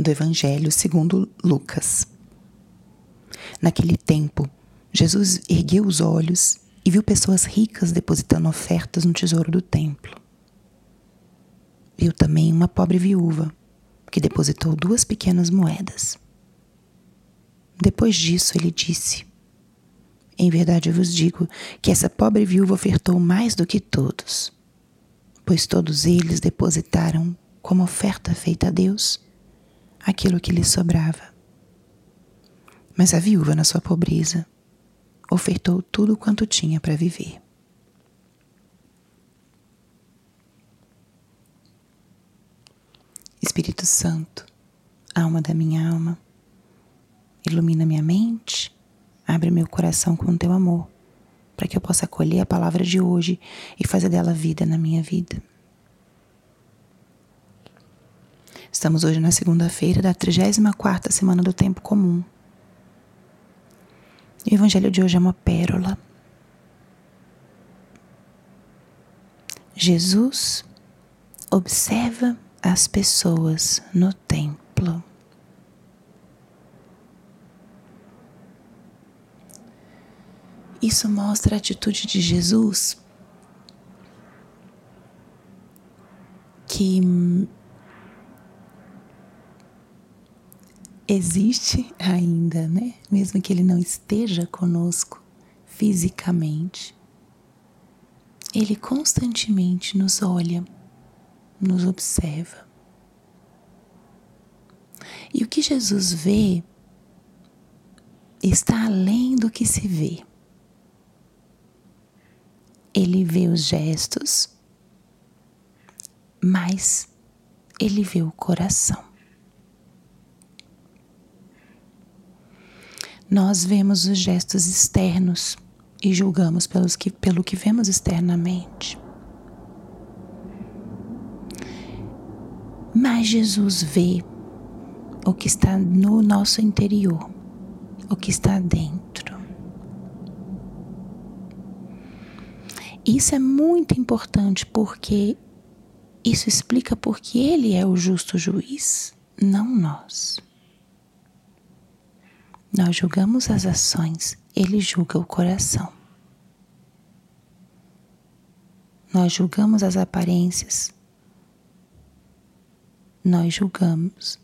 do Evangelho segundo Lucas. Naquele tempo, Jesus ergueu os olhos e viu pessoas ricas depositando ofertas no tesouro do templo. Viu também uma pobre viúva que depositou duas pequenas moedas. Depois disso, ele disse: Em verdade eu vos digo que essa pobre viúva ofertou mais do que todos, pois todos eles depositaram como oferta feita a Deus aquilo que lhe sobrava. Mas a viúva, na sua pobreza, ofertou tudo quanto tinha para viver. Espírito Santo, alma da minha alma, ilumina minha mente, abre meu coração com teu amor, para que eu possa acolher a palavra de hoje e fazer dela vida na minha vida. Estamos hoje na segunda-feira da 34ª semana do tempo comum. E o evangelho de hoje é uma pérola. Jesus observa as pessoas no templo. Isso mostra a atitude de Jesus que existe ainda, né? Mesmo que ele não esteja conosco fisicamente, ele constantemente nos olha, nos observa. E o que Jesus vê está além do que se vê. Ele vê os gestos, mas ele vê o coração. Nós vemos os gestos externos e julgamos pelos que, pelo que vemos externamente. Mas Jesus vê o que está no nosso interior, o que está dentro. Isso é muito importante porque isso explica porque Ele é o justo juiz, não nós. Nós julgamos as ações, ele julga o coração. Nós julgamos as aparências, nós julgamos,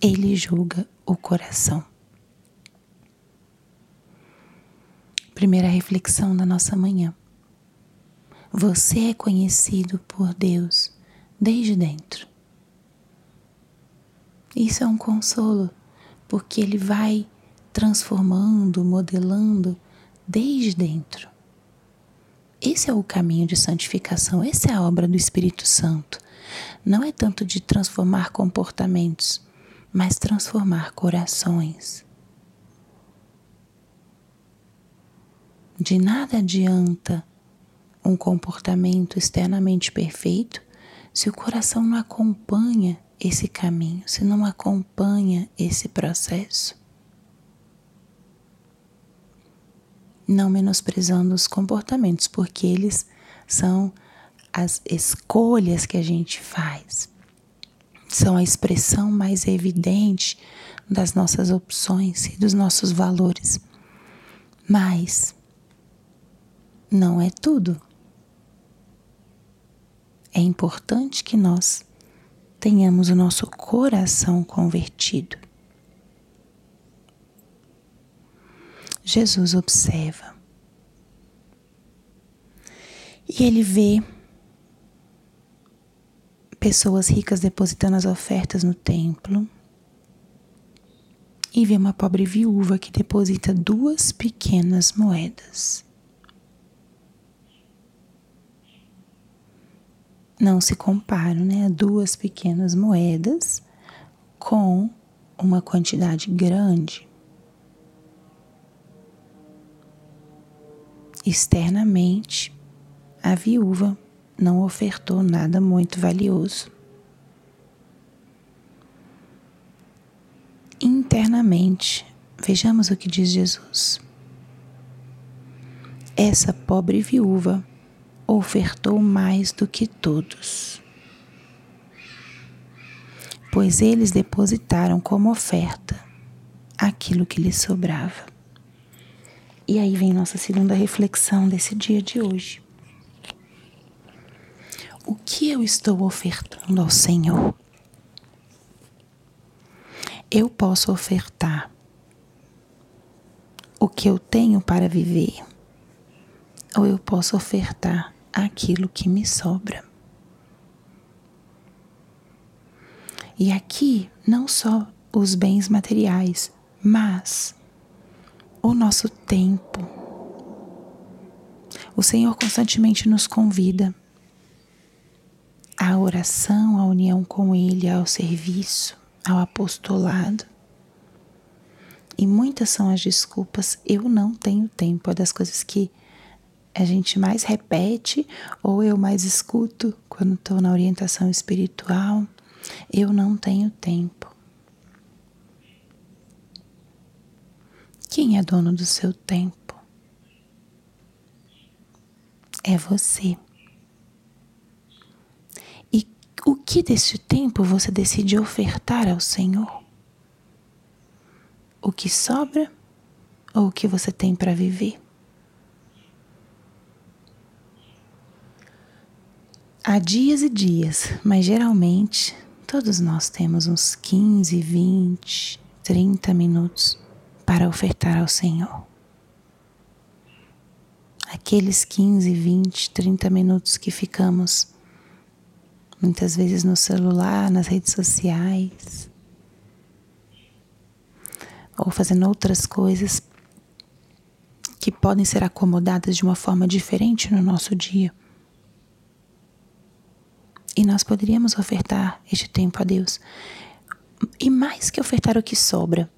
ele julga o coração. Primeira reflexão da nossa manhã. Você é conhecido por Deus desde dentro. Isso é um consolo porque ele vai transformando, modelando desde dentro. Esse é o caminho de santificação, essa é a obra do Espírito Santo. Não é tanto de transformar comportamentos, mas transformar corações. De nada adianta um comportamento externamente perfeito se o coração não acompanha esse caminho, se não acompanha esse processo. Não menosprezando os comportamentos, porque eles são as escolhas que a gente faz, são a expressão mais evidente das nossas opções e dos nossos valores. Mas não é tudo. É importante que nós tenhamos o nosso coração convertido. Jesus observa e ele vê pessoas ricas depositando as ofertas no templo e vê uma pobre viúva que deposita duas pequenas moedas. Não se comparam, né? Duas pequenas moedas com uma quantidade grande. Externamente, a viúva não ofertou nada muito valioso. Internamente, vejamos o que diz Jesus. Essa pobre viúva ofertou mais do que todos. pois eles depositaram como oferta aquilo que lhes sobrava. E aí vem nossa segunda reflexão desse dia de hoje. O que eu estou ofertando ao Senhor? Eu posso ofertar o que eu tenho para viver, ou eu posso ofertar aquilo que me sobra. E aqui, não só os bens materiais, mas o nosso tempo. O Senhor constantemente nos convida à oração, à união com Ele, ao serviço, ao apostolado. E muitas são as desculpas. Eu não tenho tempo. É das coisas que a gente mais repete ou eu mais escuto quando estou na orientação espiritual. Eu não tenho tempo. Quem é dono do seu tempo? É você. E o que deste tempo você decide ofertar ao Senhor? O que sobra ou o que você tem para viver? Há dias e dias, mas geralmente todos nós temos uns 15, 20, 30 minutos para ofertar ao Senhor. Aqueles 15, 20, 30 minutos que ficamos muitas vezes no celular, nas redes sociais, ou fazendo outras coisas que podem ser acomodadas de uma forma diferente no nosso dia. E nós poderíamos ofertar este tempo a Deus. E mais que ofertar o que sobra,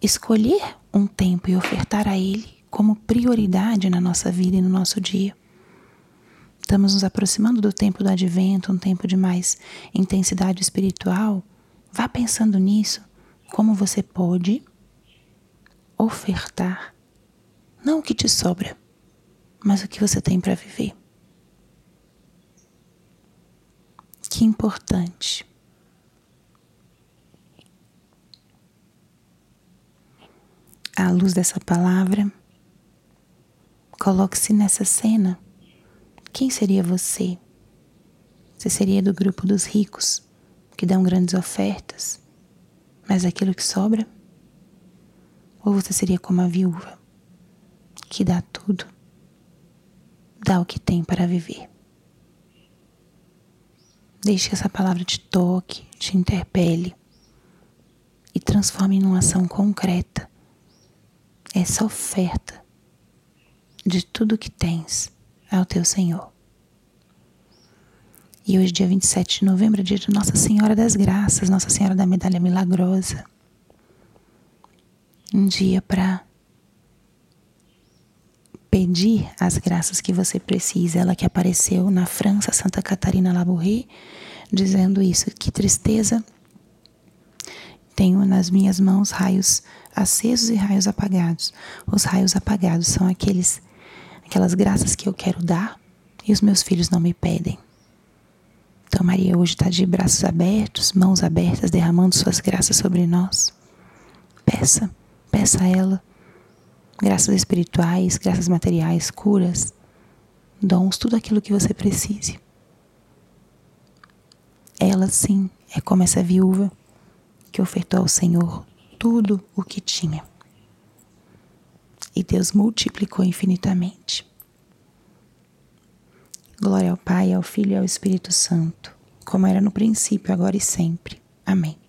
escolher um tempo e ofertar a Ele como prioridade na nossa vida e no nosso dia. Estamos nos aproximando do tempo do advento, um tempo de mais intensidade espiritual. Vá pensando nisso, como você pode ofertar não o que te sobra, mas o que você tem para viver. Que importante. à luz dessa palavra, coloque-se nessa cena. Quem seria você? Você seria do grupo dos ricos, que dão grandes ofertas, mas aquilo que sobra? Ou você seria como a viúva, que dá tudo, dá o que tem para viver? Deixe que essa palavra te toque, te interpele e transforme em uma ação concreta essa oferta de tudo que tens ao teu Senhor. E hoje, dia 27 de novembro, é dia de Nossa Senhora das Graças, Nossa Senhora da Medalha Milagrosa. Um dia para pedir as graças que você precisa. Ela que apareceu na França, Santa Catarina Labouré, dizendo isso: que tristeza tenho nas minhas mãos raios acesos e raios apagados. Os raios apagados são aqueles aquelas graças que eu quero dar e os meus filhos não me pedem. Então Maria hoje está de braços abertos, mãos abertas, derramando suas graças sobre nós. Peça, peça a ela graças espirituais, graças materiais, curas, dons, tudo aquilo que você precise. Ela sim é como essa viúva que ofertou ao Senhor tudo o que tinha. E Deus multiplicou infinitamente. Glória ao Pai, ao Filho e ao Espírito Santo, como era no princípio, agora e sempre. Amém.